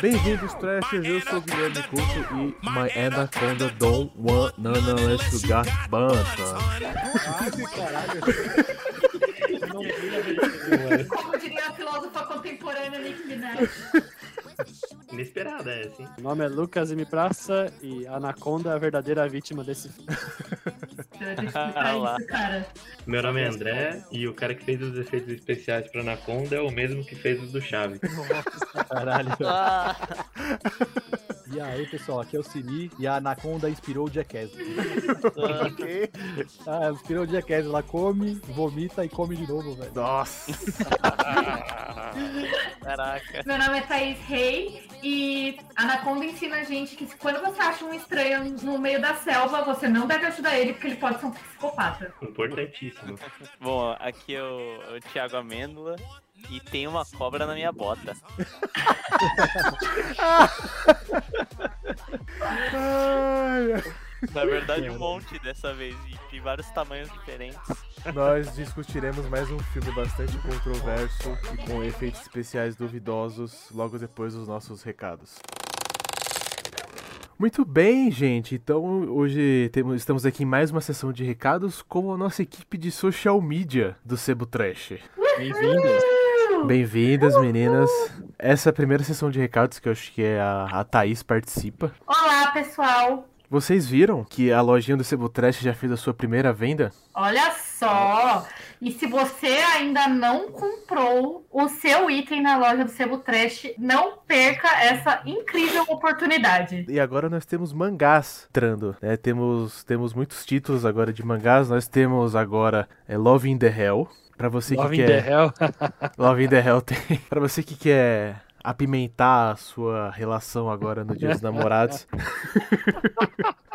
Bem-vindos, Trashers. Eu sou o Guilherme Couto e My Anaconda Don't Want None Unless You Got Banta. Ai, versão, Como diria a filósofa contemporânea Nick Minaj. Inesperada essa, hein? Meu nome é Lucas M. Praça e Anaconda é a verdadeira vítima desse filme. Isso, cara. Meu nome é André e o cara que fez os efeitos especiais pra Anaconda é o mesmo que fez os do Chaves. Caralho. E aí, pessoal, aqui é o Sini e a Anaconda inspirou o Jackass. Ok. Ah, inspirou o Jackass. Ela come, vomita e come de novo, velho. Nossa. caraca. Meu nome é Thaís Rei e a Anaconda ensina a gente que quando você acha um estranho no meio da selva, você não deve ajudar ele porque ele pode ser um psicopata. Importantíssimo. Bom, aqui é o, é o Thiago Amêndola e tem uma cobra na minha bota. Na verdade, um monte dessa vez, e de vários tamanhos diferentes. Nós discutiremos mais um filme bastante controverso e com efeitos especiais duvidosos logo depois dos nossos recados. Muito bem, gente. Então, hoje temos, estamos aqui em mais uma sessão de recados com a nossa equipe de social media do Sebo Trash. Bem-vindos. Bem-vindas, meninas. Essa é a primeira sessão de recados que eu acho que é a, a Thaís participa. Olá, pessoal. Vocês viram que a lojinha do Sebo Trash já fez a sua primeira venda? Olha só! E se você ainda não comprou o seu item na loja do Sebo Trash, não perca essa incrível oportunidade. E agora nós temos mangás entrando, né? Temos, temos muitos títulos agora de mangás. Nós temos agora é, Love in the Hell. Pra você Love que in quer. the Hell. Love in the Hell tem. pra você que quer apimentar a sua relação agora no Dia dos Namorados.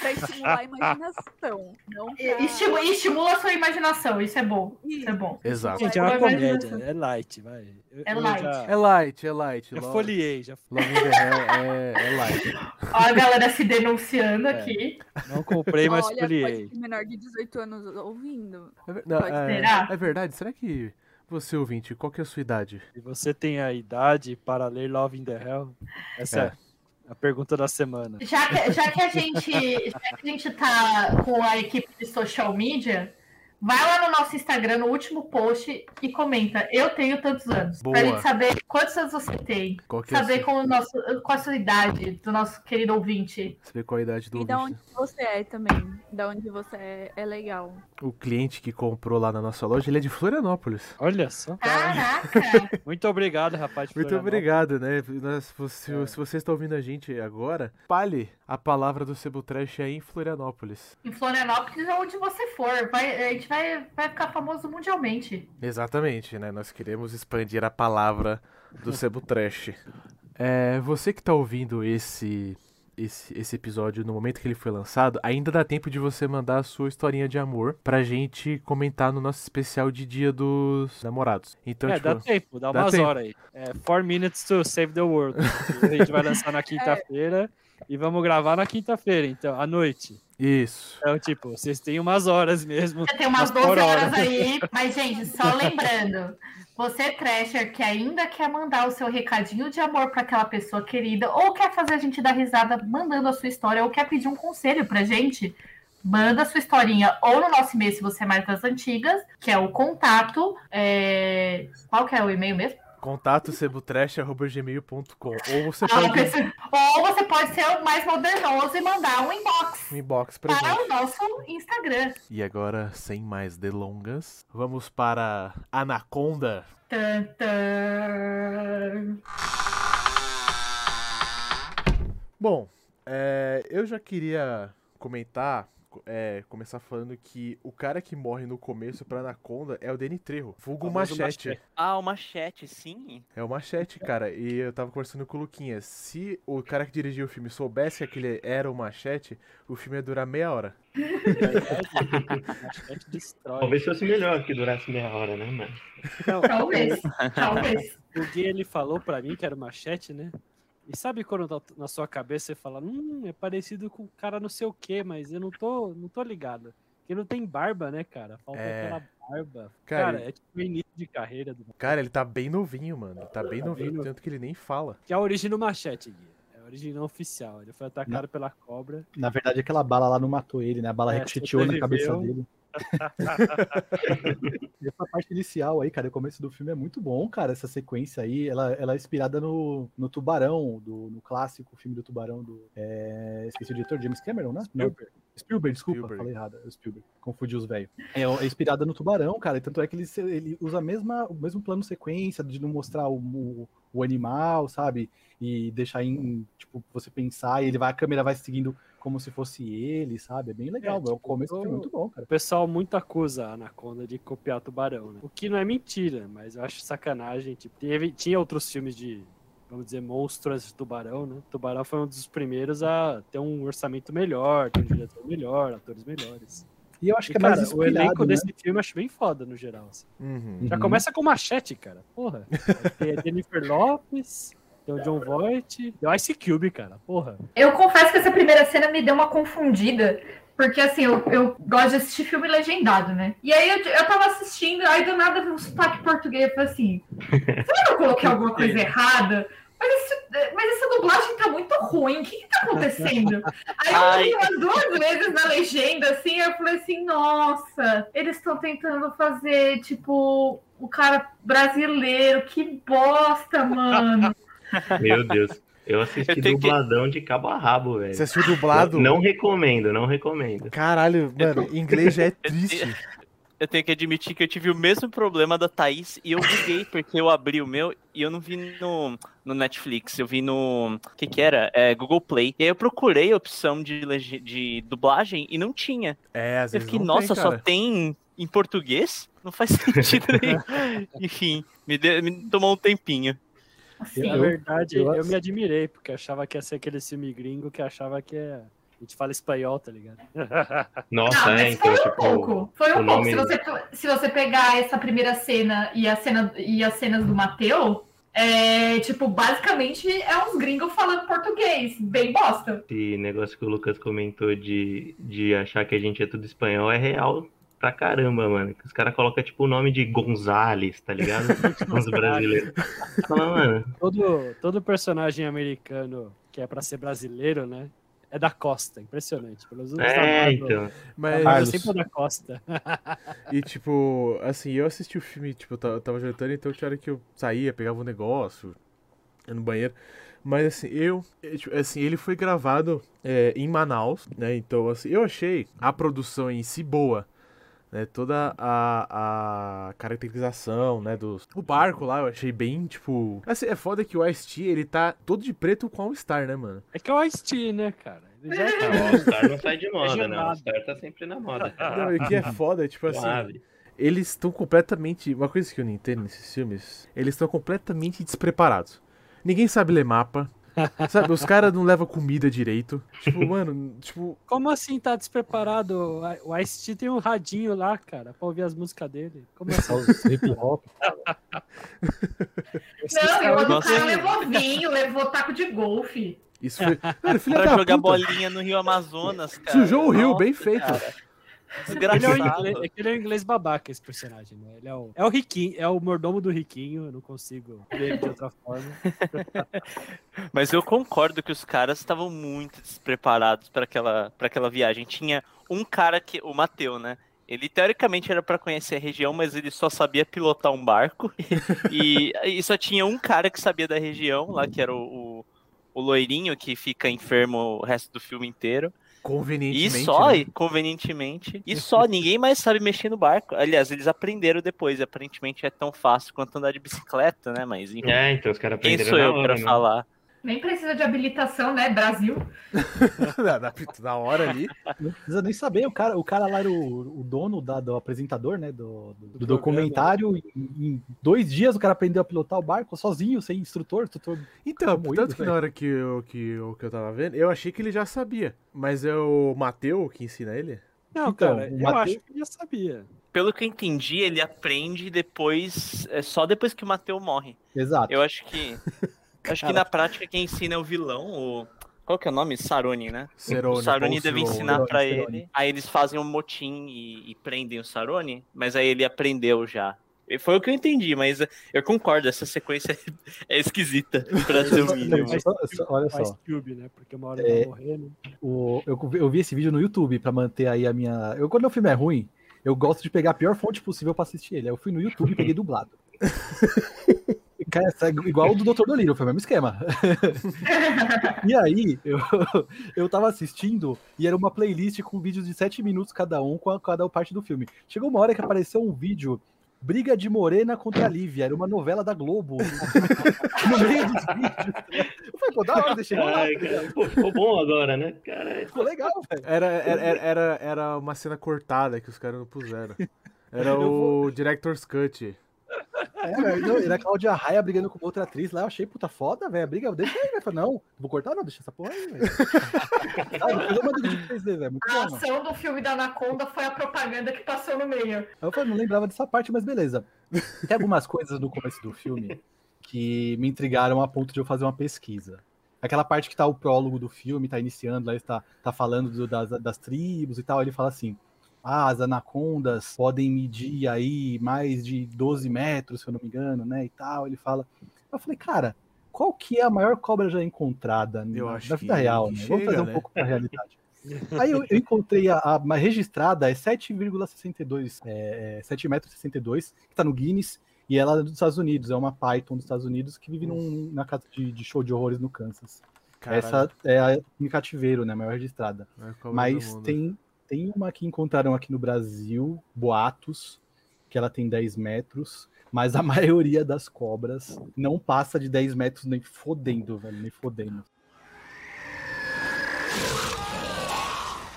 pra estimular a imaginação. Não pra... Estimula, estimula a sua imaginação, isso é bom. Isso é bom. Exato. Gente, é uma comédia. É light, vai. Eu- É eu light. Já, É light, é light. já Love, folhei, já Love é, é light. Ó, a galera se denunciando É. aqui. não comprei, mas Olha, ter menor de 18 anos ouvindo. É, ver- não, Pode é- será? é verdade? Será que você, ouvinte, qual que é a sua idade? Se você tem a idade para ler Love in the Hell, essa é, a pergunta da semana. Já que, já que a gente já que a gente tá com a equipe de social media, vai lá no nosso Instagram, no último post, e comenta. Eu tenho tantos anos. Boa. Pra gente saber quantos anos você tem. Qual que é a Saber sua, com o nosso, qual a sua idade, do nosso querido ouvinte. saber qual a idade do E da ouvinte? onde você é também. Da onde você é, é legal. O cliente que comprou lá na nossa loja, ele é de Florianópolis. Olha só. Caraca! Muito obrigado, rapaz. Muito obrigado, né? Se, É. se você está ouvindo a gente agora, espalhe a palavra do Sebo Trash aí em Florianópolis. em Florianópolis, onde você for, vai, a gente vai, vai ficar famoso mundialmente. Exatamente, né? Nós queremos expandir a palavra do Sebo Trash. É, você que está ouvindo esse, esse, esse episódio no momento que ele foi lançado, ainda dá tempo de você mandar a sua historinha de amor pra gente comentar no nosso especial de Dia dos Namorados. Então, É, tipo, dá tempo, dá dá umas tempo. horas aí. É, four minutes to save the world. a gente vai lançar na quinta-feira e vamos gravar na quinta-feira, então, à noite. Isso. Então, tipo, vocês têm umas horas mesmo. Já tem umas Mas por 12 horas hora. aí. Mas, gente, só lembrando. Você, Trasher, que ainda quer mandar o seu recadinho de amor para aquela pessoa querida, ou quer fazer a gente dar risada mandando a sua história, ou quer pedir um conselho pra gente, manda a sua historinha ou no nosso e-mail, se você é mais das antigas, que é o contato. é, Qual que é o e-mail mesmo? Contato sebotrash.gmail.com Ou você Ah, pode Ou você pode ser mais modernoso e mandar um inbox um inbox pra para gente. o nosso Instagram. E agora, sem mais delongas, vamos para Anaconda. Tan, tan. Bom, é, eu já queria comentar, é, começar falando que o cara que morre no começo pra Anaconda é o Danny Trejo, vulgo Machete. Machete. Ah, o machete, sim. É o Machete, cara. E eu tava conversando com o Luquinha. Se o cara que dirigiu o filme soubesse que aquele era o Machete, o filme ia durar meia hora. Machete destrói. Talvez fosse melhor que durasse meia hora, né, mano? Não, Talvez. Talvez. o Gui, ele falou pra mim que era o machete, né? E sabe quando na- na sua cabeça você fala, hum, é parecido com o cara não sei o quê, mas eu não tô, não tô ligado. Porque não tem barba, né, cara? Falta É. aquela barba. Cara, Cara, é tipo o início de carreira do Cara, ele tá bem novinho, mano. Tá bem Tá novinho, bem tanto que ele nem fala. Que é a origem do machete, Gui. É a origem não oficial. Ele foi atacado pela cobra. Na verdade, aquela bala lá não matou ele, né? A bala É, ricocheteou na cabeça dele. E essa parte inicial aí, cara, o começo do filme é muito bom, cara. Essa sequência aí, ela, ela é inspirada no, no Tubarão, do, no clássico filme do Tubarão do. é, esqueci o diretor, James Cameron, né? Não, Spielberg. Spielberg, desculpa, Spielberg. falei errado. é Spielberg, confundi os velhos. É, é inspirada no Tubarão, cara. e Tanto é que ele, ele usa a mesma, o mesmo plano sequência de não mostrar o, o, o animal, sabe? E deixar em, tipo, você pensar e ele vai, a câmera vai seguindo como se fosse ele, sabe? É bem legal. É, o tipo, começo do filme é o- muito bom, cara. O pessoal muito acusa a Anaconda de copiar Tubarão, né? O que não é mentira, mas eu acho sacanagem. Tipo, teve, tinha outros filmes de, vamos dizer, monstros de Tubarão, né? Tubarão foi um dos primeiros a ter um orçamento melhor, ter um diretor melhor, atores melhores. E eu acho E, que é cara, mais o inspirado, elenco né? desse filme eu acho bem foda no geral. assim. Uhum. Já Uhum. começa com machete, cara. Porra. Tem a Jennifer Lopes, tem o John Voight, tem o Ice Cube, cara. Porra. Eu confesso que essa primeira cena me deu uma confundida. Porque assim, eu, eu gosto de assistir filme legendado, né? E aí eu, eu tava assistindo, aí do nada vi um sotaque português. Eu falei assim: será que eu coloquei alguma coisa errada? Mas, esse- mas essa dublagem tá muito ruim, o que que tá acontecendo? Aí eu Ai. vi umas duas vezes na legenda, assim, eu falei assim, nossa, eles estão tentando fazer, tipo, o cara brasileiro, que bosta, mano. Meu Deus. Eu assisti Eu tenho que- dubladão de cabo a rabo, velho. Você assistiu dublado? Não recomendo, não recomendo. Caralho, mano, inglês já é triste. Eu tenho que admitir que eu tive o mesmo problema da Thaís e eu buguei porque eu abri o meu e eu não vi no, no Netflix, eu vi no. O que que era? É, Google Play. E aí eu procurei a opção de, de dublagem e não tinha. É, às Eu vezes fiquei, não nossa, tem, só tem em português? Não faz sentido nenhum. Enfim, me, deu- me tomou um tempinho. Assim, Na Eu- verdade, eu eu, me admirei, porque eu achava que ia ser aquele filme gringo que achava que é. A gente fala espanhol, tá ligado? Nossa, Ah, é, então, foi um tipo. pouco. Foi um pouco. Se você, se você pegar essa primeira cena e, a cena e as cenas do Mateu, é tipo, basicamente é uns gringos falando português. Bem bosta. Esse negócio que o Lucas comentou de, de achar que a gente é tudo espanhol é real pra caramba, mano. Que os caras colocam tipo o nome de Gonzales, tá ligado? Os brasileiros. Fala, mano, Todo, todo personagem americano que é pra ser brasileiro, né? É da Costa. Impressionante. Outros da é, então. Mas, Carlos. sempre é da Costa. e tipo, assim, eu assisti o filme, tipo, eu tava, jantando, então tinha hora que eu saía, pegava um negócio, ia no banheiro. Mas assim, eu, eu, tipo, assim, ele foi gravado é, em Manaus, né? Então, assim, eu achei a produção em si boa. Né, toda a, a caracterização, né, dos... O barco lá eu achei bem, tipo... Assim, é foda que o Ice-T, ele tá todo de preto com All-Star, né, mano? É que é o Ice-T, né, cara? Ele já tá. Não, o All-Star não sai de moda, né? O. All-Star tá sempre na moda. Não, o que é foda é, tipo assim... Eles estão completamente. Uma coisa que eu não entendo nesses filmes, eles estão completamente despreparados. Ninguém sabe ler mapa. Sabe, os caras não levam comida direito. Tipo, mano, tipo. Como assim tá despreparado? O Ice-T tem um radinho lá, cara, pra ouvir as músicas dele. Como assim? Só os hip hop. Não, e o outro Nossa. cara levou vinho, levou taco de golfe. Isso foi. Filha Pra da jogar puta. bolinha no Rio Amazonas, cara. Sujou o rio, Nossa, bem feito. cara. Ele é, inglês, é que ele é o inglês babaca, esse personagem, né? Ele é o, é o riquinho, é o mordomo do riquinho, eu não consigo ver ele de outra forma. Mas eu concordo que os caras estavam muito despreparados para aquela, pra aquela viagem. Tinha um cara que. O Mateu, né? Ele teoricamente era para conhecer a região, mas ele só sabia pilotar um barco. e, e só tinha um cara que sabia da região, lá que era o, o, o loirinho que fica enfermo o resto do filme inteiro. E Convenientemente. só, né? e convenientemente. E só, ninguém mais sabe mexer no barco. Aliás, eles aprenderam depois. Aparentemente é tão fácil quanto andar de bicicleta, né? Mas enfim. É, então os caras Quem aprenderam sou na eu hora, pra né? falar? Nem precisa de habilitação, né? Brasil. na, na- na hora ali. Não precisa nem saber. O cara, o cara lá era o, o dono da- do apresentador, né? Do, do- do Do documentário. Em, em dois dias o cara aprendeu a pilotar o barco sozinho, sem instrutor. instrutor Então, Moído, tanto que na velho. hora que eu, que, eu, que eu tava vendo, eu achei que ele já sabia. Mas é o Mateu que ensina ele? Não, Então, cara, eu Mateu- acho que ele já sabia. Pelo que eu entendi, ele aprende depois. É só depois que o Mateu morre. Exato. Eu acho que. Acho que na prática quem ensina é o vilão, o, Qual que é o nome? Saroni, né? Cerone, o Saroni deve Cerone. ensinar pra Cerone. ele. Aí eles fazem um motim e, e prendem o Saroni, mas aí ele aprendeu já. E Foi o que eu entendi, mas eu concordo, essa sequência é esquisita pra ser o mínimo. Olha Faz só, Cube, né? Porque uma hora É. ele vai morrer, né? o, eu, eu vi esse vídeo no YouTube pra manter aí a minha. Eu, quando o filme é ruim, eu gosto de pegar a pior fonte possível pra assistir ele. Aí eu fui no YouTube e peguei dublado. Cara, é igual o do Dr. Dolittle, foi o mesmo esquema. e aí, eu, eu tava assistindo e era uma playlist com vídeos de 7 minutos cada um, com a- cada parte do filme. Chegou uma hora que apareceu um vídeo. Briga de Morena contra a Lívia, era uma novela da Globo. no meio dos vídeos. Eu falei, pô, da hora, deixei lá. Ai, cara, pô, ficou bom agora, né? Cara, Ficou legal, velho. Era, era, era, era, uma cena cortada que os caras não puseram. Era o Director's Cut. É, velho, não, era a Cláudia Raia brigando com outra atriz lá, eu achei puta foda, velho, briga, deixa aí, velho, Falei, não, vou cortar não, deixa essa porra aí, velho. Ah, muito A bom, mano. ação do filme da Anaconda foi a propaganda que passou no meio. Eu falei, não lembrava dessa parte, mas beleza. Tem algumas coisas no começo do filme que me intrigaram a ponto de eu fazer uma pesquisa. Aquela parte que tá o prólogo do filme, tá iniciando, lá está tá falando do- das, das tribos e tal, ele fala assim, ah, as anacondas podem medir aí mais de 12 metros, se eu não me engano, né, e tal, ele fala... Eu falei, cara, qual que é a maior cobra já encontrada Eu na, vida real, né? Vamos chega, trazer um né? pouco pra realidade. Aí eu, eu encontrei a, a- a registrada, é 7,62, é, é, 7 metros e 62, que tá no Guinness, e ela é dos Estados Unidos, é uma Python dos Estados Unidos que vive num- na casa de, de show de horrores no Kansas. Caralho, Essa é a em cativeiro, né, a maior registrada. Mas tem, tem uma que encontraram aqui no Brasil, boatos, que ela tem 10 metros, mas a maioria das cobras não passa de 10 metros nem fodendo, velho, nem fodendo.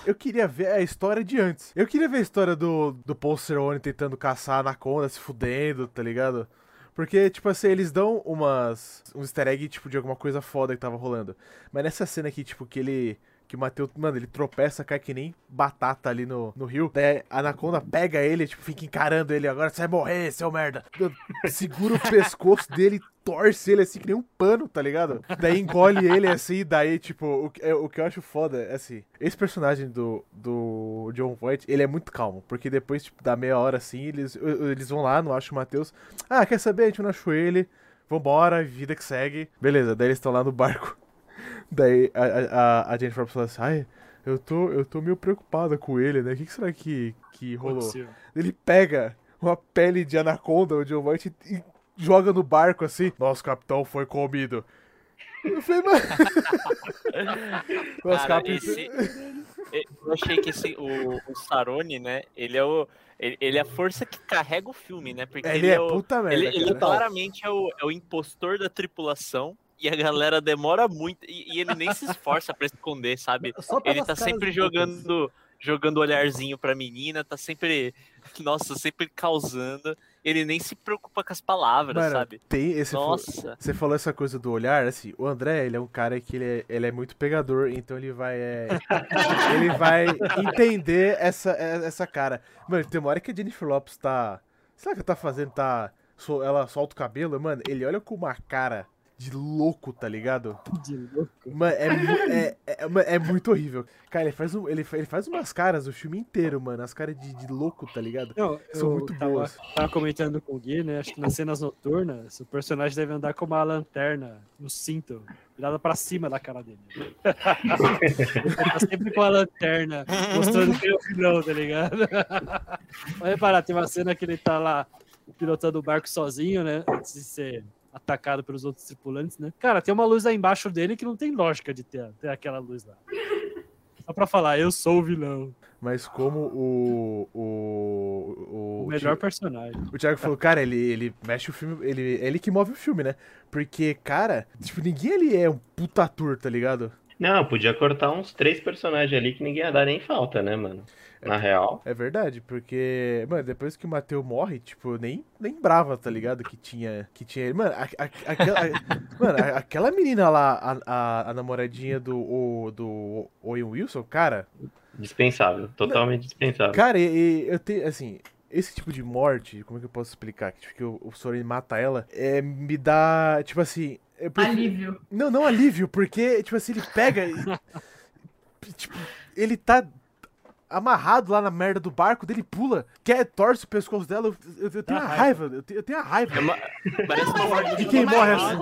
Eu queria ver a história de antes. Eu queria ver a história do, do Paul tentando caçar a Anaconda, se fudendo, tá ligado? Porque, tipo assim, eles dão umas. um easter egg, tipo, de alguma coisa foda que tava rolando. Mas nessa cena aqui, tipo, que ele. Que o Matheus, mano, ele tropeça, cai que nem batata ali no, no rio. Daí a Anaconda pega ele, tipo, fica encarando ele. Agora você vai morrer, seu merda. Segura o pescoço dele, torce ele assim, que nem um pano, tá ligado? Daí engole ele assim, daí, tipo, o, é, o que eu acho foda é assim. Esse personagem do, do John Voight, ele é muito calmo. Porque depois, tipo, da meia hora assim, eles, eles vão lá, não acham o Matheus. Ah, quer saber? A gente não achou ele. Vambora, vida que segue. Beleza, daí eles estão lá no barco. Daí a, a, a Jennifer fala assim, ai, eu tô, eu tô meio preocupada com ele, né? O que, que será que, que rolou? Aconteceu. Ele pega uma pele de anaconda, o John Voight, e joga no barco assim. Nosso capitão foi comido. Eu falei, mano. Nosso Cara, capitão. esse- Eu achei que esse, o, o Saroni, né? Ele é o. Ele, ele é a força que carrega o filme, né? Porque Ele é o, puta merda. ele, ele claramente é o, é o impostor da tripulação. E a galera demora muito. E, e ele nem se esforça pra esconder, sabe? Só Ele tá sempre do jogando jogando olharzinho pra menina, tá sempre. Nossa, sempre causando. Ele nem se preocupa com as palavras, Mano, sabe? tem esse. Nossa. Você falou essa coisa do olhar, assim, o André, ele é um cara que ele é, ele é muito pegador, então ele vai. é, ele vai entender essa, é- essa cara. Mano, tem uma hora que a Jennifer Lopes tá. Sabe o que ela tá fazendo? Tá. Ela solta o cabelo, mano, ele olha com uma cara de louco, tá ligado? De louco. Mano, é, é, é, é muito horrível. Cara, ele faz, um, ele, ele faz umas caras o filme inteiro, mano. As caras de, de louco, tá ligado? Não, São eu muito tava, boas. tava comentando com o Gui, né? Acho que nas cenas noturnas, o personagem deve andar com uma lanterna no cinto, virada pra cima da cara dele. ele tá sempre com a lanterna, mostrando que ele é o vilão, tá ligado? Vai reparar, tem uma cena que ele tá lá pilotando o barco sozinho, né? Antes de ser atacado pelos outros tripulantes, né? Cara, tem uma luz aí embaixo dele que não tem lógica de ter, ter aquela luz lá. Só pra falar, eu sou o vilão. Mas como o. O, o, O melhor personagem. O Thiago falou, cara, ele, ele mexe o filme, ele, ele que move o filme, né? Porque, cara, tipo, ninguém ali é um puta ator, tá ligado? Não, podia cortar uns três personagens ali que ninguém ia dar nem falta, né, mano? Na real. É verdade, porque, mano, depois que o Mateu morre, tipo, eu nem lembrava, tá ligado? Que tinha, que tinha ele. Mano, a, a- aquela, a- mano, aquela menina lá, a, namoradinha do, o, do Owen Wilson, cara, Dispensável. Totalmente dispensável. Cara, e, e eu tenho, assim, esse tipo de morte, como é que eu posso explicar? Que, tipo, que o, o Soren mata ela, é, me dá, tipo assim, é, prefiro- Alívio. Não, não alívio, porque, tipo assim, ele pega. e- tipo, ele tá amarrado lá na merda do barco, dele pula, quer, torce o pescoço dela. Eu, eu- eu tenho a raiva, eu tenho, eu tenho a raiva. É uma- Parece Não, uma morte de o que quem morre assim?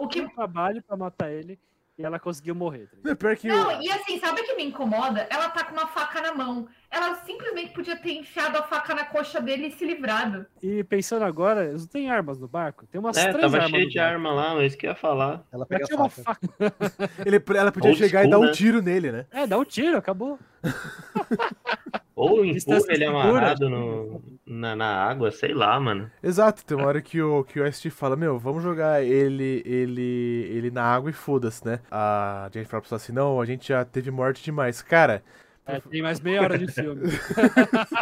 O que um trabalho pra matar ele e ela conseguiu morrer. tá? Não, pior que. Não, eu- e assim, sabe o que me incomoda? Ela tá com uma faca na mão. Ela simplesmente podia ter enfiado a faca na coxa dele e se livrado. E pensando agora, eles não tem armas no barco? Tem umas É, três tava armas cheio no de barco. arma lá, mas isso que eu ia falar. Ela pega a tinha uma faca. faca. ele, ela podia Old chegar e school, dar um né? tiro nele, né? É, dá um tiro, acabou. Ou empurra ele segura. amarrado no, na, na água, sei lá, mano. Exato, tem uma hora que o, que o ST fala, meu, vamos jogar ele ele ele na água e foda-se, né? A Jennifer fala assim, não, a gente já teve morte demais. Cara, É, tem mais meia hora de filme.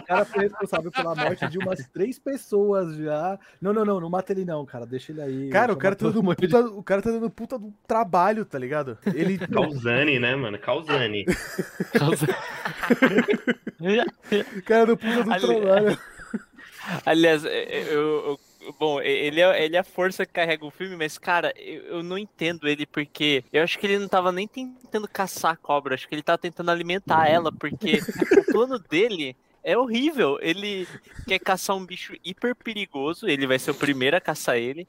O cara foi responsável pela morte de umas três pessoas já. Não, não, não, não mata ele não, cara. Deixa ele aí. cara, o cara, tá dando de- puta, o cara tá dando puta do trabalho, tá ligado? Ele... Causani, né, mano? Causani. o cara do puta do Ali- trabalho. Aliás, é, é, eu, eu- bom, ele é, ele é a força que carrega o filme, mas, cara, eu, eu não entendo ele porque eu acho que ele não tava nem tentando caçar a cobra, acho que ele tava tentando alimentar ela, porque o plano dele é horrível. Ele quer caçar um bicho hiper perigoso, ele vai ser o primeiro a caçar ele.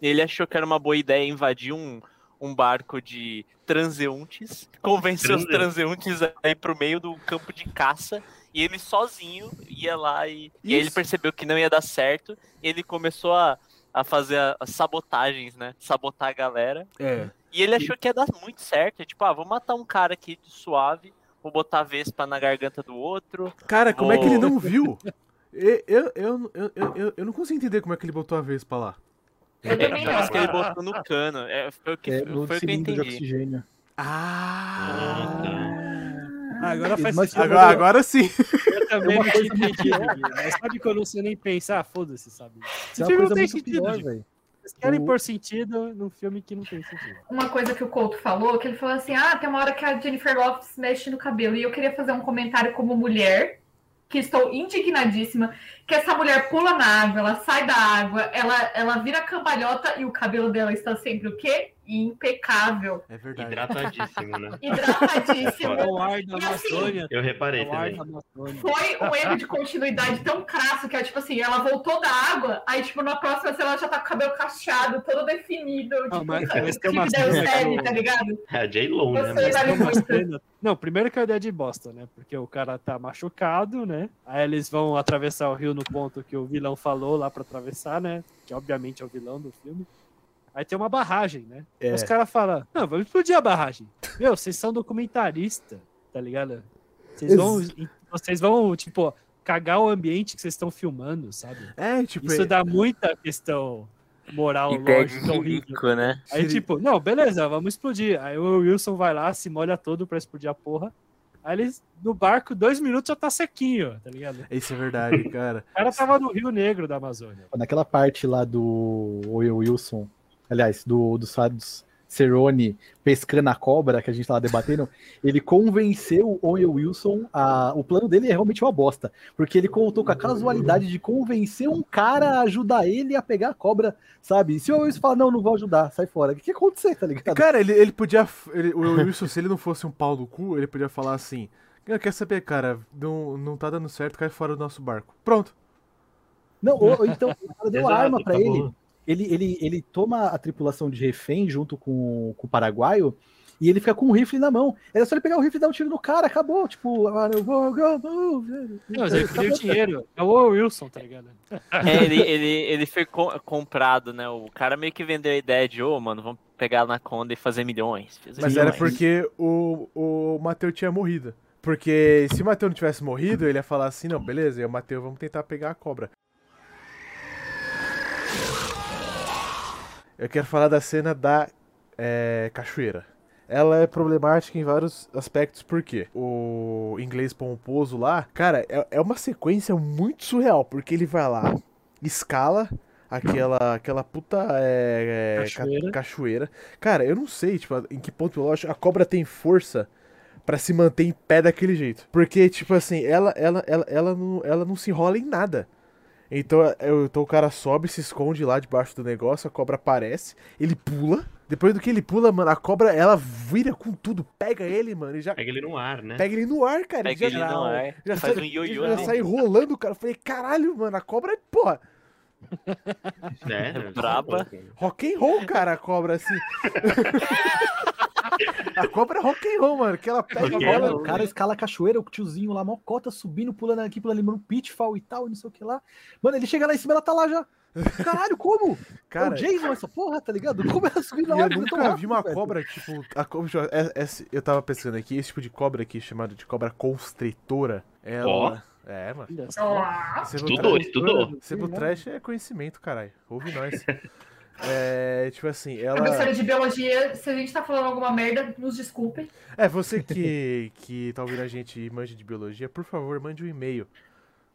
Ele achou que era uma boa ideia invadir um, um barco de transeuntes, convencer os transeuntes a ir pro meio do campo de caça. E ele sozinho ia lá e, e ele percebeu que não ia dar certo. E ele começou a, a fazer as sabotagens, né? Sabotar a galera. É. E ele achou que ia dar muito certo. Tipo, ah, vou matar um cara aqui de suave, vou botar a vespa na garganta do outro. Cara, como é que ele não viu? Eu, eu, eu, eu, eu, eu- não consigo entender como é que ele botou a vez pra lá. Eu É, também por isso que não. ele botou no cano. É, foi o que, É, foi o que eu cilindro de entendi. oxigênio. Ah. Ah, agora faz Mas sentido. Agora, agora sim. Eu também uma não coisa tinha entendido. Gui, Mas sabe quando você nem pensa, ah, foda-se, sabe? Esse Isso é uma filme não coisa tem muito sentido, pior, Gui. velho. Vocês querem pôr sentido num filme que não tem sentido. Uma coisa que o Couto falou, que ele falou assim: ah, tem uma hora que a Jennifer Lopes mexe no cabelo. E eu queria fazer um comentário como mulher, que estou indignadíssima, que essa mulher pula na água, ela sai da água, ela, ela vira cambalhota e o cabelo dela está sempre o quê? Impecável. É verdade. Hidratadíssimo, né? Hidratadíssimo. É o ar da assim, Amazônia. Eu reparei É também. Foi um erro de continuidade tão crasso que é tipo assim, ela voltou da água, aí tipo na próxima cena ela já tá com o cabelo cacheado, todo definido, Não, tipo, mas- mas tem uma tipo cena eu- tá ligado? É a J-Lo, né, vai- Tem uma cena- Não, primeiro que a ideia é de bosta, né? Porque o cara tá machucado, né? Aí eles vão atravessar o rio no ponto que o vilão falou lá pra atravessar, né? Que obviamente é o vilão do filme. Aí tem uma barragem, né? É. Os caras falam, não, vamos explodir a barragem. Meu, vocês são documentarista, tá ligado? Vocês vão, vocês vão, tipo, cagar o ambiente que vocês estão filmando, sabe? É, tipo, Isso é- dá muita questão moral, de lógica, horrível. rico, né? Aí, tipo, não, beleza, vamos explodir. Aí o Wilson vai lá, se molha todo pra explodir a porra. Aí eles, no barco, dois minutos já tá sequinho, tá ligado? Isso é verdade, cara. O cara tava no Rio Negro da Amazônia. Naquela parte lá do Owen Wilson, aliás, do, do, do Cerrone pescando a cobra que a gente tava debatendo, ele convenceu o Owen Wilson a. O plano dele é realmente uma bosta. Porque ele contou com a casualidade de convencer um cara a ajudar ele a pegar a cobra, sabe? E se o Owen Wilson fala, não, não vou ajudar, sai fora. O que, que ia acontecer, tá ligado? Cara, ele, ele podia. ele- o Wilson, se ele não fosse um pau do cu, ele podia falar assim: "Ah, Quer saber, cara? Não, não tá dando certo, cai fora do nosso barco. Pronto. Não, ou, ou então o cara deu a Exato, arma pra acabou. ele. Ele, ele, ele toma a tripulação de refém junto com, com o paraguaio e ele fica com o rifle na mão. Era só ele pegar o rifle e dar um tiro no cara, acabou. Tipo, eu vou, eu vou. Não, mas ele o dinheiro. É o Wilson, tá ligado? É, ele, ele, ele foi co- comprado, né? O cara meio que vendeu a ideia de, ô, mano, vamos pegar na Conda e fazer milhões. fazer Mas era milhões. porque o, o Matheus tinha morrido. Porque se o Matheus não tivesse morrido, ele ia falar assim: Não, beleza, eu, Matheus, vamos tentar pegar a cobra. Eu quero falar da cena da é, cachoeira. Ela é problemática em vários aspectos, porque o inglês pomposo lá, cara, é, é uma sequência muito surreal, porque ele vai lá, escala aquela, aquela puta é, é, ca- Cachoeira. cachoeira. Cara, eu não sei, tipo, em que ponto lógico a cobra tem força pra se manter em pé daquele jeito. Porque, tipo assim, ela, ela, ela, ela, não, ela não se enrola em nada. Então, eu- então o cara sobe, se esconde lá debaixo do negócio, a cobra aparece, ele pula. Depois do que ele pula, mano, a cobra ela vira com tudo, pega ele, mano, e já Pega ele no ar, né? pega ele no ar, cara. Pega já, ele no ar, já faz sai, um ioiô já sai rolando, cara. Eu falei, caralho, mano, a cobra é, porra, É, Braba. rock and roll, cara, a cobra, assim. a cobra é rock and roll, mano, que ela pega Rock e rola. roll. O cara escala a cachoeira, o tiozinho lá, mocota, subindo, pulando aqui, pulando ali no pitfall e tal, e não sei o que lá. Mano, ele chega lá em cima, ela tá lá já. Caralho, como? é Cara, o Jason essa porra, tá ligado? Como ela subiu E na eu nunca rápido, vi uma velho? cobra, tipo, a cobra, é- esse- eu tava pensando aqui, esse tipo de cobra aqui, chamado de cobra constritora, ela... Ó. É, mano. Estudou, estudou. Sebo Trash é conhecimento, caralho. Ouve nós. É, tipo assim, ela... Professora de biologia, se a gente tá falando alguma merda, nos desculpe. É, você que, que tá ouvindo a gente e manja de biologia, por favor, mande um e-mail,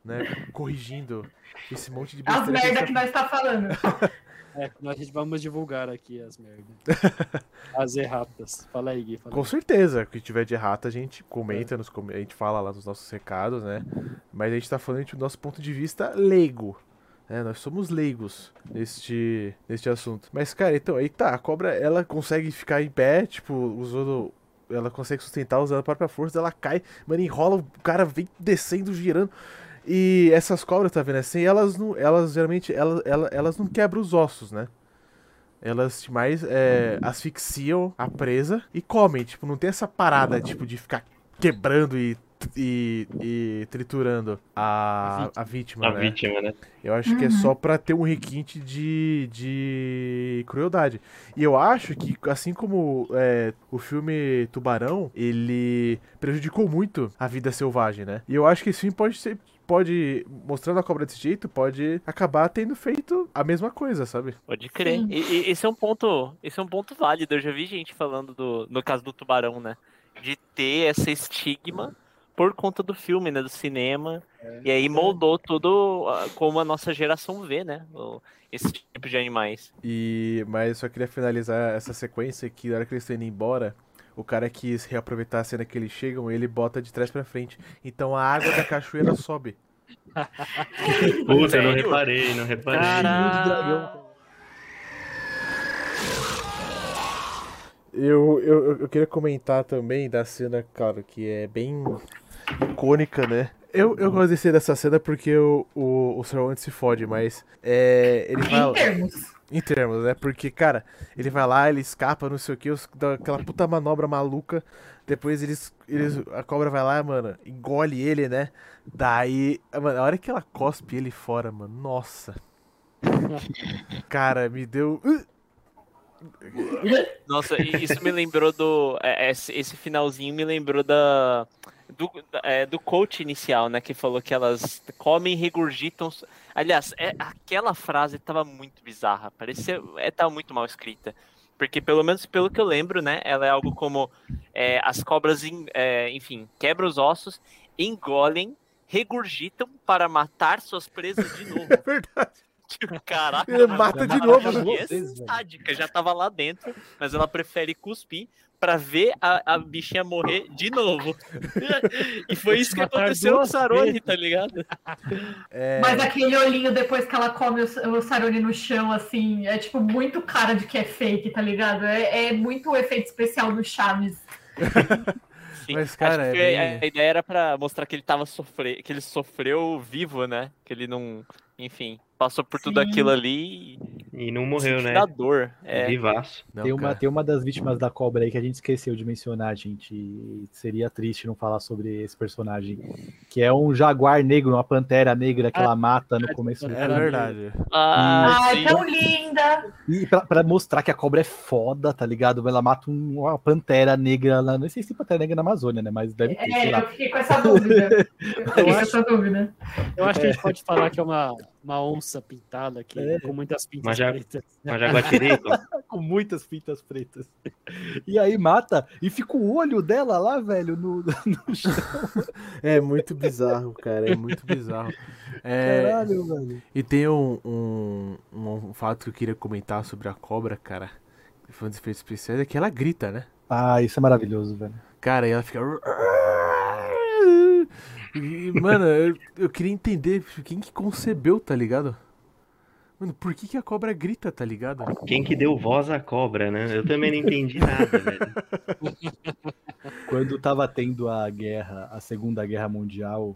né, corrigigindo esse monte de As que merda que tá nós tá falando. É, nós a gente vamos divulgar aqui as merdas. As erratas. Fala aí, Gui. Fala Com aí. certeza, o que tiver de errata a gente comenta, nos, com- a gente fala lá nos nossos recados, né? Mas a gente tá falando do nosso ponto de vista leigo. Né? nós somos leigos neste, neste assunto. Mas, cara, então, aí tá, a cobra ela consegue ficar em pé, tipo, usando. Ela consegue sustentar usando a própria força, ela cai, mano, enrola, o cara vem descendo, girando. E essas cobras, tá vendo assim? Elas não. Elas geralmente. Elas, elas, elas não quebram os ossos, né? Elas mais é, asfixiam a presa e comem. Tipo, não tem essa parada, tipo, de ficar quebrando e, e, e triturando a, a vítima, A né? vítima, né? Eu acho que é só pra ter um requinte de, de crueldade. E eu acho que, assim como é, o filme Tubarão, ele prejudicou muito a vida selvagem, né? E eu acho que esse filme pode ser. Pode, mostrando a cobra desse jeito, pode acabar tendo feito a mesma coisa, sabe? Pode crer. E, e- esse é um ponto, esse é um ponto válido. Eu já vi gente falando do, no caso do tubarão, né? De ter essa estigma por conta do filme, né? Do cinema. E aí moldou tudo ah, como a nossa geração vê, né? esse tipo de animais. E, mas eu só queria finalizar essa sequência que na hora que eles estão indo embora, o cara quis reaproveitar a cena que eles chegam e ele bota de trás pra frente. Então a água da cachoeira sobe. Puta, eu não reparei, não reparei. Eu, eu, eu- queria comentar também da cena, cara, que é bem icônica, né? Eu, eu gosto de dessa cena porque o, o, o Sir Owen se fode, mas é, ele vai. Em termos. Em termos, né? Porque, cara, ele vai lá, ele escapa, não sei o que, dá aquela puta manobra maluca. Depois eles, eles. A cobra vai lá, mano, engole ele, né? Daí. Mano, a hora que ela cospe ele fora, mano, nossa. Cara, me deu. uh, Nossa, e isso me lembrou do. é, esse finalzinho me lembrou da. Do, é, do coach inicial, né? Que falou que elas comem e regurgitam. Aliás, é, aquela frase tava muito bizarra. Parecia. É, tava muito mal escrita. Porque, pelo menos pelo que eu lembro, né? Ela é algo como. é, as cobras, en- é, enfim, quebram os ossos, engolem, regurgitam para matar suas presas de novo. É verdade. Caraca, Ele mata de novo, né? Sádica já tava lá dentro, mas ela prefere cuspir pra ver a, a bichinha morrer de novo. e foi isso que aconteceu com o Saroni, tá ligado? É, Mas aquele olhinho depois que ela come o, o Saroni no chão, assim, é tipo muito cara de que é fake, tá ligado? É, é muito o efeito especial do Chaves. Sim, Mas, acho cara, que é a- bem- a ideia era pra mostrar que ele tava sofrendo, que ele sofreu vivo, né? Que ele não, enfim, passou por tudo Sim. aquilo ali E não e morreu, sentiu né? dor. É. Vivaço. não, tem, uma, cara. tem uma das vítimas da cobra aí que a gente esqueceu de mencionar, gente. e Seria triste não falar sobre esse personagem. Que é um jaguar negro, uma pantera negra que ela mata no começo do É filme. verdade. Ah, Ai, sim. tão linda! E pra, pra mostrar que a cobra é foda, tá ligado? Ela mata um- uma pantera negra lá. Não sei se pantera negra na Amazônia, né? Mas deve ter, sei É, lá. eu fiquei com essa dúvida. Eu fiquei com essa dúvida. Eu acho que a gente pode falar que é uma, uma onça pintada aqui, É. com muitas pintas pretas. Uma. Com muitas fitas pretas. E aí mata e fica o olho dela lá, velho, no, no chão. É muito bizarro, cara. É muito bizarro. É, Caralho, velho. e tem um, um, um fato que eu queria comentar sobre a cobra, cara. Foi um dos efeitos especiais, é que ela grita, né? Ah, isso é maravilhoso, velho. Cara, e ela fica. E, mano, eu, eu queria entender quem que concebeu, tá ligado? Mano, por que, que a cobra grita, tá ligado? Quem que deu voz à cobra, né? Eu também não entendi nada, velho. Quando tava tendo a guerra, a Segunda Guerra Mundial,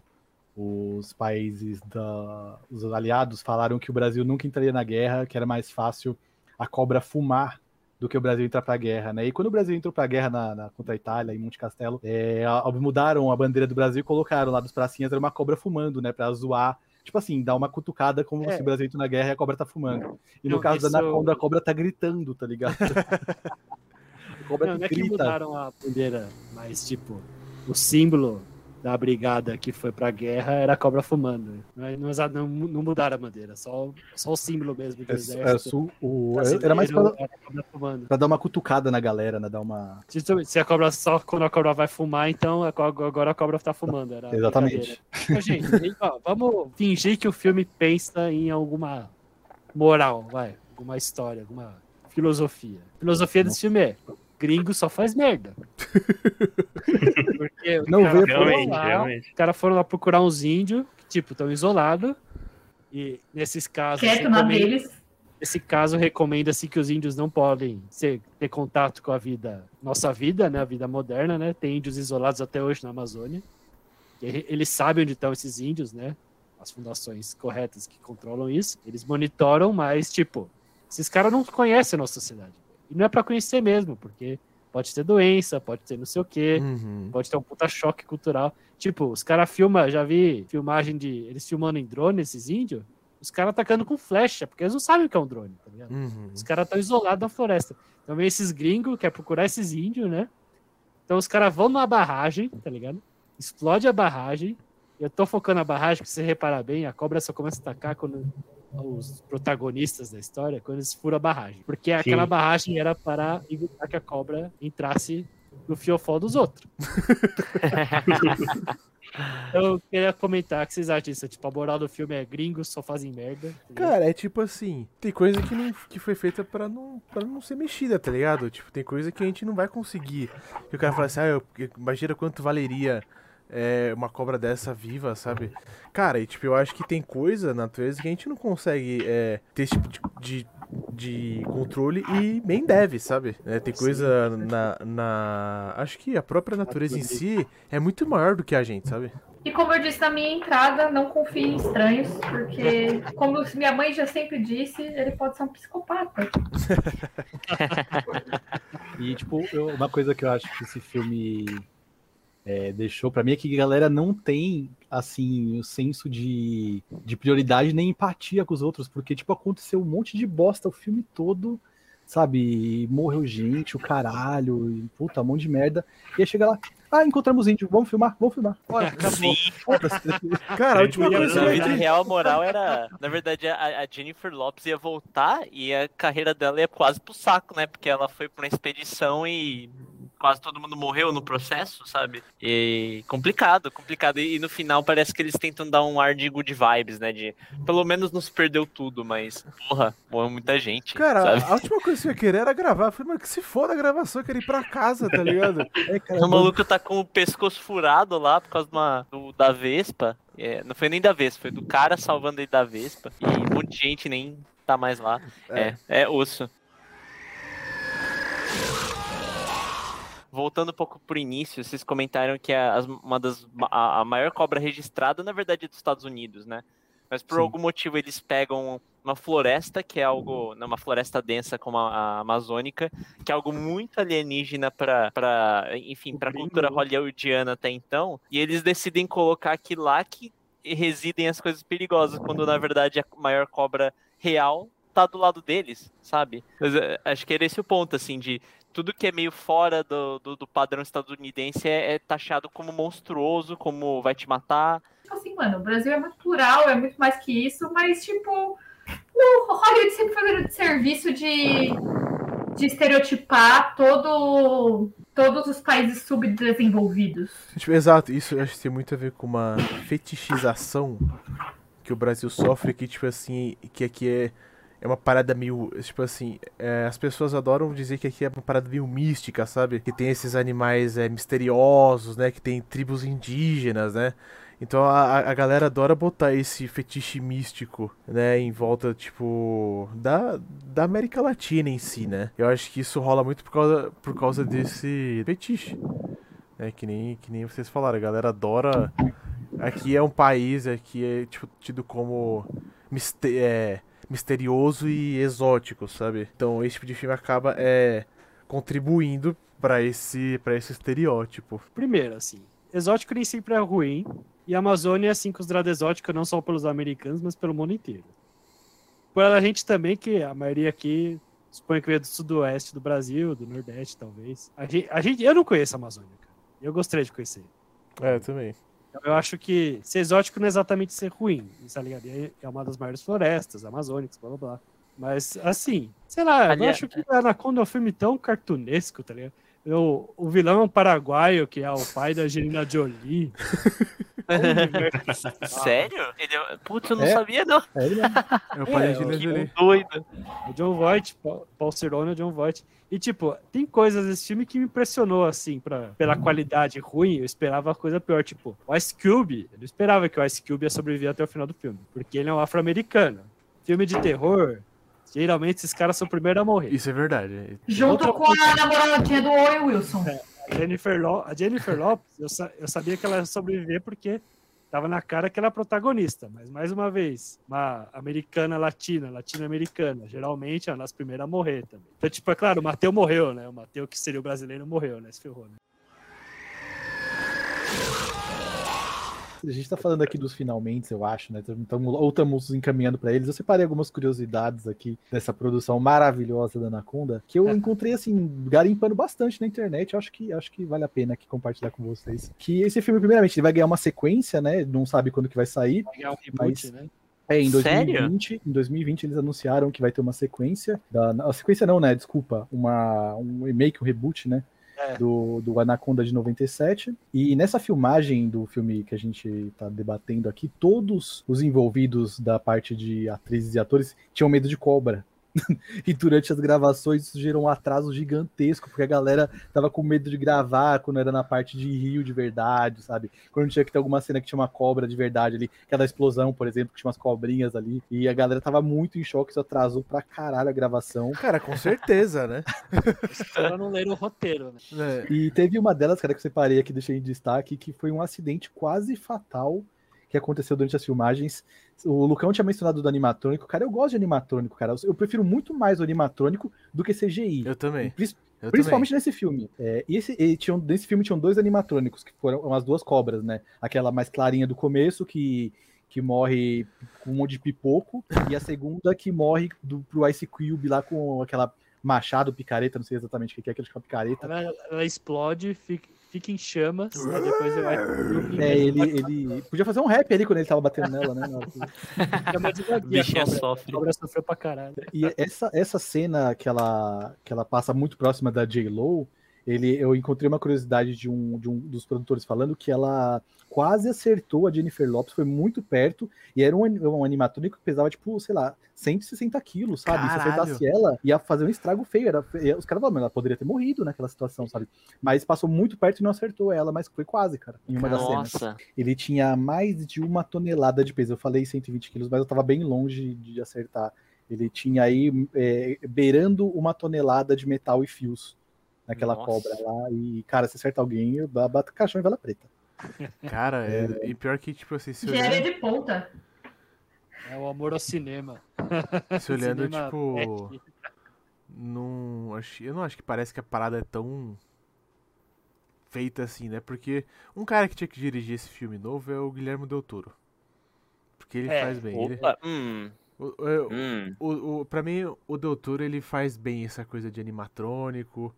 os países da, os aliados falaram que o Brasil nunca entraria na guerra, que era mais fácil a cobra fumar do que o Brasil entrar pra guerra, né? E quando o Brasil entrou pra guerra na, na- contra a Itália, em Monte Castelo, é, a- mudaram a bandeira do Brasil e colocaram lá dos pracinhas, era uma cobra fumando, né? Pra zoar, tipo assim, dar uma cutucada como É. se o Brasil entrou na guerra e a cobra tá fumando. E no Não, caso da isso- Anaconda, a cobra tá gritando, tá ligado? a cobra Não, não é que mudaram a bandeira, mas tipo, o símbolo da brigada que foi pra guerra era a cobra fumando. Não, é- não, não, mudaram a bandeira, só, só o símbolo mesmo do É, exército. é, o- era mais pra, era pra dar uma cutucada na galera, né? Dar uma. Se, a cobra só quando a cobra vai fumar, então agora a cobra tá fumando. Exatamente. Ô, gente, ó, vamos fingir que o filme pensa em alguma moral, vai, alguma história, alguma filosofia. A filosofia desse filme é gringo só faz merda. Porque Não caras veio Realmente, lá, realmente. Os caras foram lá procurar uns índios que, tipo, estão isolados. E nesses casos. Quieto na recomenda- deles. Nesse caso, recomenda-se que os índios não podem ser- ter contato com a vida, nossa vida, né, a vida moderna, né? Tem índios isolados até hoje na Amazônia. E ele- eles sabem onde estão esses índios, né? As fundações corretas que controlam isso. Eles monitoram, mas, tipo, esses caras não conhecem a nossa sociedade. E não é pra conhecer mesmo, porque pode ter doença, pode ter não sei o quê. Uhum. Pode ter um puta choque cultural. Tipo, os caras filmam, já vi filmagem de. Eles filmando em drone, esses índios. Os caras atacando com flecha, porque eles não sabem o que é um drone, tá ligado? Uhum. Os caras estão isolados na floresta. Então vem esses gringos, quer procurar esses índios, né? Então os caras vão numa barragem, tá ligado? Explode a barragem. Eu tô focando a barragem, se você reparar bem, a cobra só começa a atacar quando os protagonistas da história, quando eles furam a barragem. Porque aquela barragem era para evitar que a cobra entrasse no fiofó dos outros. Eu queria comentar o que vocês acham disso. Tipo, a moral do filme é gringos só fazem merda. tá? Cara, é tipo assim, tem coisa que, não, que foi feita pra não, pra não ser mexida, tá ligado? Tipo, tem coisa que a gente não vai conseguir. E o cara fala assim, ah, eu, imagina quanto valeria é, uma cobra dessa viva, sabe? Cara, e tipo, eu acho que tem coisa na natureza que a gente não consegue é, ter esse tipo de, de, de controle e nem deve, sabe? É, tem coisa na, na. Acho que a própria natureza em si é muito maior do que a gente, sabe? E como eu disse na minha entrada, não confie em estranhos, porque, como minha mãe já sempre disse, ele pode ser um psicopata. E, tipo, eu- uma coisa que eu acho que esse filme é, deixou pra mim é que a galera não tem, assim, o senso de, de prioridade nem empatia com os outros, porque, tipo, aconteceu um monte de bosta o filme todo, sabe? E morreu gente, o caralho, e, puta, um monte de merda. E aí chega lá, ah, encontramos índio, vamos filmar, vamos filmar. Olha, acabou. Sim. Cara, a última coisa que Na vida vi. real, a moral era. Na verdade, a, a Jennifer Lopes ia voltar e a carreira dela ia quase pro saco, né? Porque ela foi pra uma expedição e quase todo mundo morreu no processo, sabe? E complicado, complicado. E, e no final parece que eles tentam dar um ar de good vibes, né? De pelo menos não se perdeu tudo, mas, porra, morreu muita gente. Cara, sabe? a última coisa que eu ia querer era gravar. Eu falei, mano, que se foda a gravação, eu queria ir pra casa, tá ligado? É, cara, O maluco tá com o pescoço furado lá por causa de uma- do- da Vespa. É, não foi nem da Vespa, foi do cara salvando ele da Vespa. E um monte de gente nem tá mais lá. É, é, osso. Voltando um pouco pro início, vocês comentaram que a, as- uma das, a, a maior cobra registrada, na verdade, é dos Estados Unidos, né? Mas por Sim. algum motivo eles pegam uma floresta, que é algo. Não, uma floresta densa como a, a amazônica, que é algo muito alienígena para, enfim, para a cultura né? hollywoodiana até então, e eles decidem colocar que lá que residem as coisas perigosas, quando na verdade a maior cobra real tá do lado deles, sabe? Mas, eh, acho que era esse o ponto, assim, de tudo que é meio fora do, do, do padrão estadunidense é, é taxado como monstruoso, como vai te matar. Tipo assim, mano, o Brasil é muito plural, é muito mais que isso, mas, tipo, o Hollywood sempre foi de serviço de, de estereotipar todo, todos os países subdesenvolvidos. Tipo, exato, isso eu acho que tem muito a ver com uma fetichização que o Brasil sofre, que, tipo assim, que aqui é, é uma parada meio. Tipo assim, é, as pessoas adoram dizer que aqui é uma parada meio mística, sabe? Que tem esses animais é, misteriosos, né? Que tem tribos indígenas, né? Então a, a galera adora botar esse fetiche místico, né, em volta, tipo, da, da América Latina em si, né? Eu acho que isso rola muito por causa, por causa desse fetiche. É que nem, que nem vocês falaram, a galera adora. Aqui é um país, aqui é tipo, tido como miste- é, misterioso e exótico, sabe? Então esse tipo de filme acaba é, contribuindo pra esse, pra esse estereótipo. Primeiro, assim, exótico nem sempre é ruim. E a Amazônia é assim considerada exótica não só pelos americanos, mas pelo mundo inteiro. Por a gente também, que a maioria aqui suponho que veio do sudoeste do Brasil, do nordeste, talvez. A gente, a gente, eu não conheço a Amazônia, cara. Eu gostaria de conhecer. É, eu também. Eu acho que ser exótico não é exatamente ser ruim, tá ligado? É uma das maiores florestas amazônicas, blá blá blá. Mas, assim, sei lá, eu Aliás- acho que Anaconda é um filme tão cartunesco, tá ligado? Eu- o vilão é um paraguaio, que é o pai da Angelina Jolie. Sério? Ele é... Putz, eu não É. sabia, não. É ele. É o pai É, de Angelina Jolie. Doido. O John Voight, Paul Paul Cerrone, o John Voight. E, tipo, tem coisas desse filme que me impressionou, assim, pra, pela qualidade ruim. Eu esperava coisa pior. Tipo, o Ice Cube, eu não esperava que o Ice Cube ia sobreviver até o final do filme. Porque ele é um afro-americano. Filme de terror, geralmente esses caras são o primeiro a morrer. Isso é verdade. Junto Outra com a namoradinha do Owen Wilson. A Jennifer, Lo a Jennifer Lopes, eu, sa- eu sabia que ela ia sobreviver porque tava na cara que ela é protagonista. Mas, mais uma vez, uma americana latina, latino-americana, geralmente é uma das primeiras a morrer também. Então, tipo, é claro, o Mateu morreu, né? O Mateu, que seria o brasileiro, morreu, né? Se ferrou, né? A gente tá falando aqui dos finalmente, eu acho, né? Tamo, ou estamos encaminhando pra eles. Eu separei algumas curiosidades aqui dessa produção maravilhosa da Anaconda, que eu encontrei, assim, garimpando bastante na internet. Eu acho que, acho que vale a pena aqui compartilhar com vocês. Que esse filme, primeiramente, ele vai ganhar uma sequência, né? Não sabe quando que vai sair. Vai ganhar um reboot, Mas- né? É, em Sério? 2020, em 2020 eles anunciaram que vai ter uma sequência. Da, a sequência não, né? Desculpa. Uma, um remake, um reboot, né? É. Do, do Anaconda de 97. E nessa filmagem do filme que a gente tá debatendo aqui, todos os envolvidos da parte de atrizes e atores tinham medo de cobra. e durante as gravações isso gerou um atraso gigantesco, porque a galera tava com medo de gravar quando era na parte de rio de verdade, sabe? Quando tinha que ter alguma cena que tinha uma cobra de verdade ali, que é da explosão, por exemplo, que tinha umas cobrinhas ali, e a galera tava muito em choque, isso atrasou pra caralho a gravação. Cara, com certeza, né? Os caras não leram o roteiro, né? É. E teve uma delas, cara, que eu separei aqui, deixei em destaque, que foi um acidente quase fatal que aconteceu durante as filmagens. O Lucão tinha mencionado do animatrônico. Cara, eu gosto de animatrônico, cara. Eu prefiro muito mais o animatrônico do que CGI. Eu também. Eu Principalmente nesse filme. É, e esse, e tinham, nesse filme tinham dois animatrônicos, que foram as duas cobras, né? Aquela mais clarinha do começo, que, que morre com um monte de pipoco, e a segunda que morre do, pro Ice Cube lá com aquela machado, picareta, não sei exatamente o que que é, aquele picareta. Ela, ela explode, fica, fica em chamas, aí depois ele vai. É, ele, ele podia fazer um rap ali quando ele tava batendo nela, né? Bichinha a cobra. sofre. A cobra sofreu pra caralho. E essa, essa cena que ela, que ela passa muito próxima da J-Lo, ele, eu encontrei uma curiosidade de um, de um dos produtores falando que ela quase acertou a Jennifer Lopes, foi muito perto, e era um, um animatrônico que pesava, tipo, sei lá, 160 quilos, sabe? Se Caralho. acertasse ela, ia fazer um estrago feio. Era, os caras falaram, "Mas ela poderia ter morrido naquela situação, sabe? Mas passou muito perto e não acertou ela, mas foi quase, cara, em uma das cenas. Nossa. Ele tinha mais de uma tonelada de peso. Eu falei 120 quilos, mas eu tava bem longe de acertar. Ele tinha aí é, beirando uma tonelada de metal e fios naquela Nossa. cobra lá. E, cara, se acerta alguém, eu ba- bato caixão em vela preta. Cara, é... e pior que, tipo assim, se olhando, de ponta. É o amor ao cinema. se olhando Cinema tipo. Não, acho, eu não acho que parece que a parada é tão feita assim, né? Porque um cara que tinha que dirigir esse filme novo é o Guilherme Del Toro. Porque ele É, faz bem. Ele, Opa. Hum. o, o, Hum. o, o, pra mim, o Del Toro ele faz bem essa coisa de animatrônico.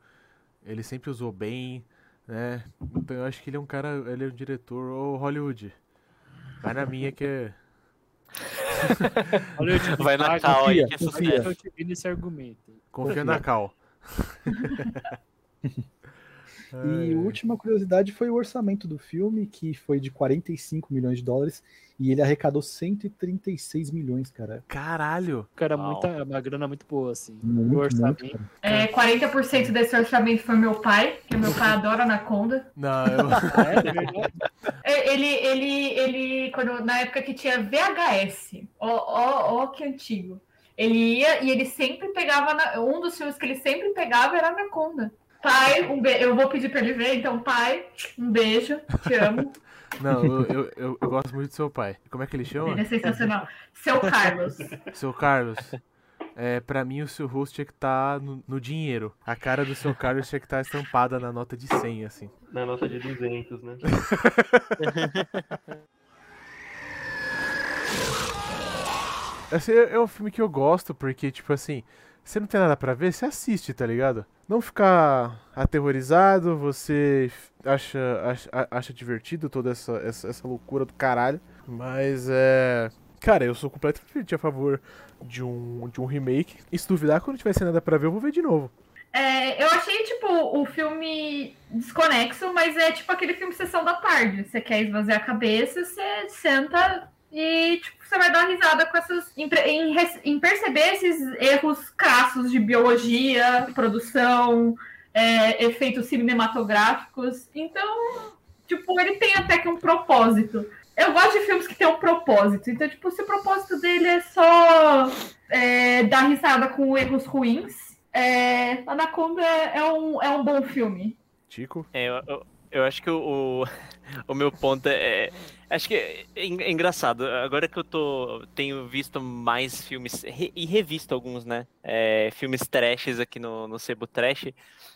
Ele sempre usou bem, né? Então eu acho que ele é um cara, ele é um diretor ô Hollywood. Vai na minha que é. Vai na cal aí que é sucesso. Eu te vi nesse argumento. Confia na Cal. E a última curiosidade foi o orçamento do filme, que foi de 45 milhões de dólares, e ele arrecadou 136 milhões, cara. Caralho! Cara, Uau. muita, uma grana muito boa, assim. Muito, o muito, orçamento. cara. É, 40% desse orçamento foi meu pai, que meu pai adora Anaconda. Não, eu, Ah, é, verdade. É, Ele, ele, ele, quando, na época que tinha VHS, ó, ó, ó que antigo. Ele ia e ele sempre pegava. na- um dos filmes que ele sempre pegava era Anaconda. Pai, um be... eu vou pedir pra ele ver, então, pai, um beijo, te amo. Não, eu, eu, eu, eu gosto muito do seu pai. Como é que ele chama? Ele é sensacional. Seu Carlos. Seu Carlos. É, pra mim, o seu rosto tinha que estar no, no dinheiro. A cara do seu Carlos tinha que estar estampada na nota de 100, assim. Na nota de 200, né? Esse é é um filme que eu gosto porque, tipo assim, você não tem nada pra ver, você assiste, tá ligado? Não ficar aterrorizado, você acha, acha, acha divertido toda essa, essa, essa loucura do caralho. Mas é. Cara, eu sou completamente a favor de um, de um remake. E se duvidar, quando tiver sem nada pra ver, eu vou ver de novo. É, eu achei, tipo, o filme desconexo, mas é tipo aquele filme Sessão da Tarde. Você quer esvaziar a cabeça, você senta e, tipo, você vai dar risada com essas. Em, em em perceber esses erros crassos de biologia, produção, é, efeitos cinematográficos. Então, tipo, ele tem até que um propósito. Eu gosto de filmes que tem um propósito. Então, tipo, se o propósito dele é só é, dar risada com erros ruins, é, Anaconda é, é um, é um bom filme. Tico? É, eu, eu, eu acho que o, o, o meu ponto é. Acho que é, en- é engraçado. Agora que eu tô. Tenho visto mais filmes. re- e revisto alguns, né? É, filmes trashes aqui no, no Sebo Trash.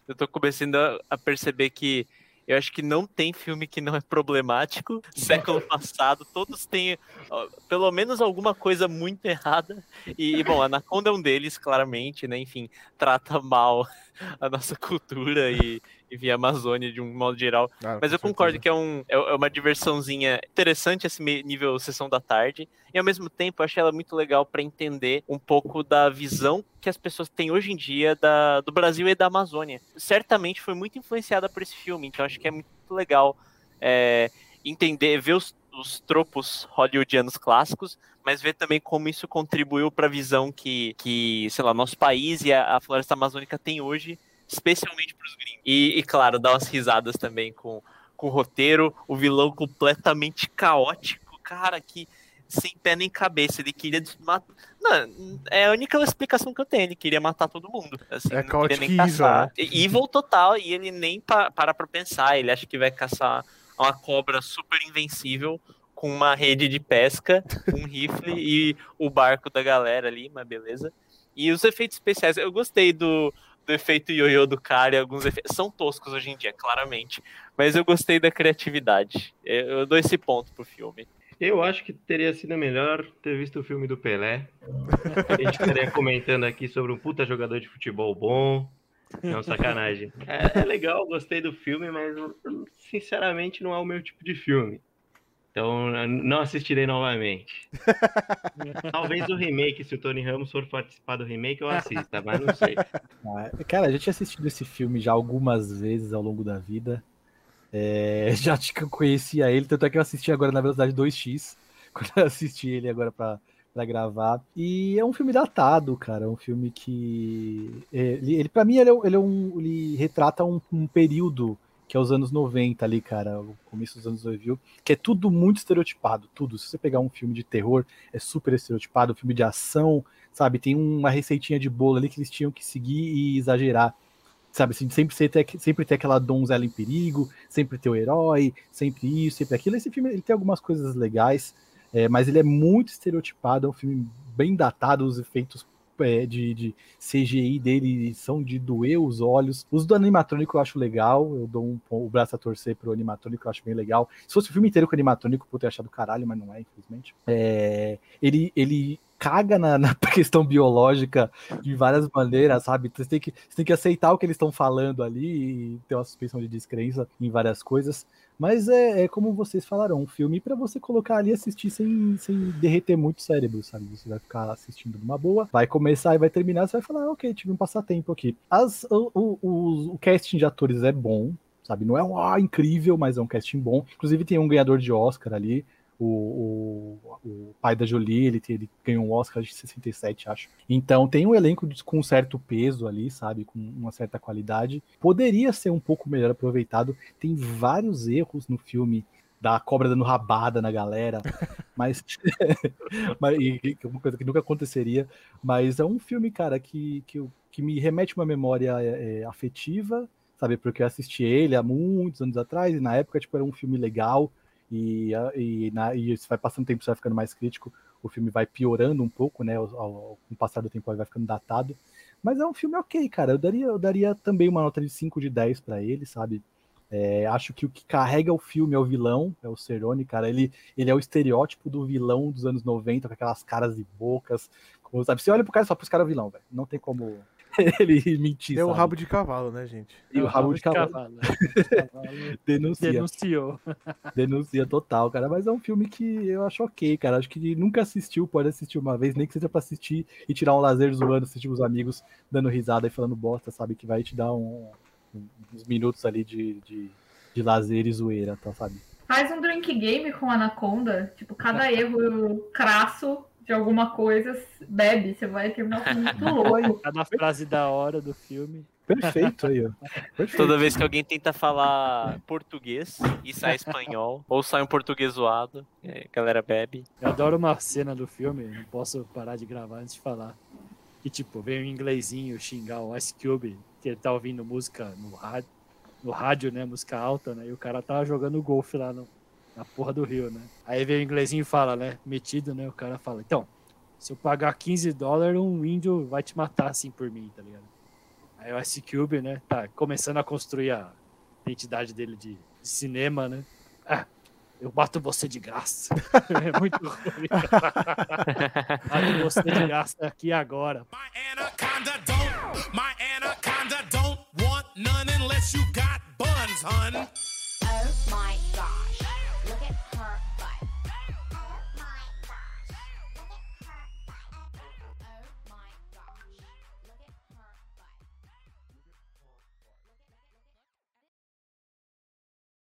Eu tô começando a, a perceber que. Eu acho que não tem filme que não é problemático. Século passado, todos têm ó, pelo menos alguma coisa muito errada. E, bom, Anaconda é um deles, claramente, né? Enfim, trata mal a nossa cultura e, enfim, a Amazônia de um modo geral. Ah, Mas eu concordo certeza. que é, um, é é uma diversãozinha interessante esse nível sessão da tarde. E ao mesmo tempo eu achei ela muito legal para entender um pouco da visão que as pessoas têm hoje em dia da, do Brasil e da Amazônia. Certamente foi muito influenciada por esse filme, então acho que é muito legal é, entender, ver os, os tropos hollywoodianos clássicos, mas ver também como isso contribuiu para a visão que, que, sei lá, nosso país e a, a floresta amazônica tem hoje, especialmente para os gringos. E, e, claro, dar umas risadas também com, com o roteiro, o vilão completamente caótico, cara, que sem pé nem cabeça, ele queria matar. Não, é a única explicação que eu tenho, ele queria matar todo mundo. Assim, É não queria nem caótico caçar. evil, E- Evil total, e ele nem pa para pra pensar, ele acha que vai caçar uma cobra super invencível com uma rede de pesca, um rifle e o barco da galera ali, mas beleza. E os efeitos especiais, eu gostei do, do efeito ioiô do cara e alguns efeitos. São toscos hoje em dia, claramente. Mas eu gostei da criatividade. Eu, dou esse ponto pro filme. Eu acho que teria sido melhor ter visto o filme do Pelé. A gente estaria comentando aqui sobre um puta jogador de futebol bom. Não, sacanagem. É, é legal, gostei do filme, mas sinceramente não é o meu tipo de filme. Então eu não assistirei novamente. Talvez o remake, se o Tony Ramos for participar do remake, eu assista, mas não sei. Ah, Cara, a gente assistido esse filme já algumas vezes ao longo da vida. É, já te conhecia ele, tanto é que eu assisti agora na velocidade 2x, quando eu assisti ele agora pra, pra gravar. E é um filme datado, cara. É um filme que. é, Ele, ele para mim, ele, é, ele, é um, ele retrata um, um período que é os anos 90 ali, cara, o começo dos anos 2000, que é tudo muito estereotipado, tudo. Se você pegar um filme de terror, é super estereotipado, um filme de ação, sabe, tem uma receitinha de bolo ali que eles tinham que seguir e exagerar. Sabe, assim, sempre, ter, sempre ter aquela donzela em perigo, sempre ter o herói, sempre isso, sempre aquilo. Esse filme ele tem algumas coisas legais, é, mas ele é muito estereotipado, é um filme bem datado, os efeitos é, de, de CGI dele são de doer os olhos. Os do animatrônico eu acho legal, eu dou um, o braço a torcer pro animatrônico, eu acho bem legal. Se fosse o filme inteiro com animatrônico, eu ter achado caralho, mas não é, infelizmente. É, ele, ele caga na, na questão biológica de várias maneiras, sabe? Você tem que, você tem que aceitar o que eles estão falando ali e ter uma suspensão de descrença em várias coisas. Mas é, é como vocês falaram, um filme para você colocar ali e assistir sem, sem derreter muito o cérebro, sabe? Você vai ficar assistindo numa boa, vai começar e vai terminar, você vai falar, "Ah, ok, tive um passatempo aqui. As, o, o, o, o casting de atores é bom, sabe? Não é um ah, incrível, mas é um casting bom. Inclusive tem um ganhador de Oscar ali, o, o, o pai da Jolie, ele, ele ganhou um Oscar de 67, acho. Então tem um elenco de- com um certo peso ali, sabe? Com uma certa qualidade. Poderia ser um pouco melhor aproveitado. Tem vários erros no filme da cobra dando rabada na galera. Mas. mas e, uma coisa que nunca aconteceria. Mas é um filme, cara, que, que, que me remete uma memória é, é, afetiva, sabe? Porque eu assisti ele há muitos anos atrás, e na época, tipo, era um filme legal. E, e, na, e se vai passando o tempo, você vai ficando mais crítico, o filme vai piorando um pouco, né? ao- Com o passar do tempo, ele vai ficando datado. Mas é um filme ok, cara. Eu daria, eu daria também uma nota de 5 de 10 pra ele, sabe? É, acho que o que carrega o filme é o vilão, é o Cerrone, cara. Ele, ele é o estereótipo do vilão dos anos 90, com aquelas caras e bocas. Como, sabe? Você olha pro cara e fala, pro cara é vilão, velho. Não tem como ele mentir. Deu o rabo de cavalo, né, gente? E o rabo de cavalo. cavalo. Cavalo Denuncia. Denunciou. Denuncia total, cara. Mas é um filme que eu acho ok, cara. Acho que nunca assistiu, pode assistir uma vez, nem que seja pra assistir e tirar um lazer zoando, assistir os amigos dando risada e falando bosta, sabe? Que vai te dar um- uns minutos ali de, de, de lazer e zoeira, tá, sabe? Faz um drink game com Anaconda. Tipo, cada erro crasso de alguma coisa, bebe. Você vai terminar um filme muito louco. Cada frase da hora do filme. Perfeito aí, ó. Perfeito. Toda vez que alguém tenta falar português e sai espanhol, ou sai um português zoado, e aí a galera bebe. Eu adoro uma cena do filme, não posso parar de gravar antes de falar. Que tipo, vem um inglesinho xingar o Ice Cube, que ele tá ouvindo música no rádio, no rádio, né? Música alta, né? E o cara tava jogando golfe lá no, na porra do Rio, né? Aí vem o inglesinho e fala, né? Metido, né? O cara fala, então, se eu pagar 15 dólares, um índio vai te matar assim por mim, tá ligado? Aí o Ice Cube, né? Tá começando a construir a identidade dele de, de cinema, né? Ah, eu bato você de graça. é muito ruim. Tá bato você de graça aqui agora. My anaconda don't, my anaconda don't want none unless you got buns, hun. Oh my god.